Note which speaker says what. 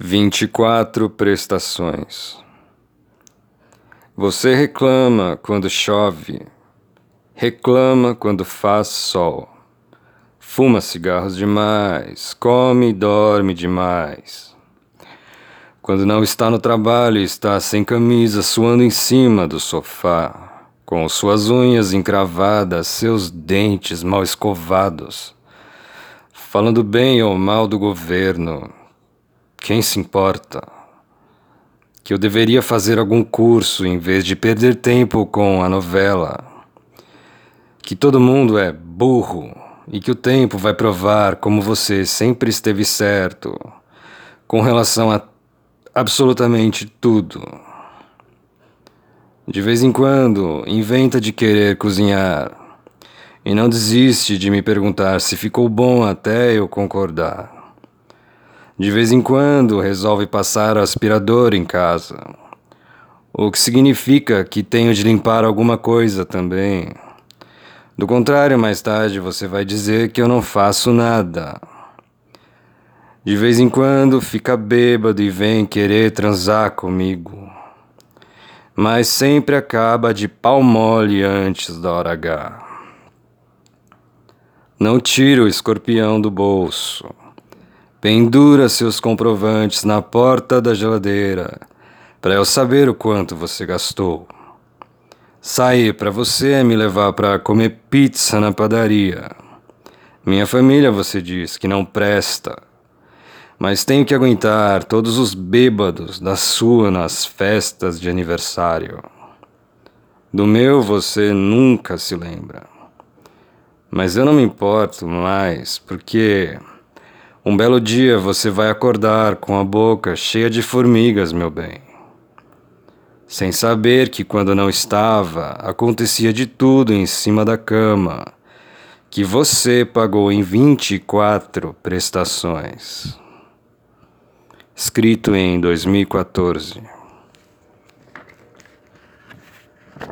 Speaker 1: 24 prestações. Você reclama quando chove, reclama quando faz sol, fuma cigarros demais, come e dorme demais. Quando não está no trabalho, está sem camisa, suando em cima do sofá, com suas unhas encravadas, seus dentes mal escovados, falando bem ou mal do governo quem se importa? Que eu deveria fazer algum curso em vez de perder tempo com a novela. Que todo mundo é burro e que o tempo vai provar como você sempre esteve certo com relação a absolutamente tudo. De vez em quando, inventa de querer cozinhar e não desiste de me perguntar se ficou bom até eu concordar. De vez em quando resolve passar o aspirador em casa, o que significa que tenho de limpar alguma coisa também. Do contrário, mais tarde você vai dizer que eu não faço nada. De vez em quando fica bêbado e vem querer transar comigo. Mas sempre acaba de pau mole antes da hora H. Não tira o escorpião do bolso. Pendura seus comprovantes na porta da geladeira, para eu saber o quanto você gastou. Sair para você me levar para comer pizza na padaria. Minha família, você diz, que não presta. Mas tenho que aguentar todos os bêbados da sua nas festas de aniversário. Do meu você nunca se lembra. Mas eu não me importo mais, porque um belo dia você vai acordar com a boca cheia de formigas, meu bem. Sem saber que quando não estava, acontecia de tudo em cima da cama, que você pagou em 24 prestações. Escrito em 2014.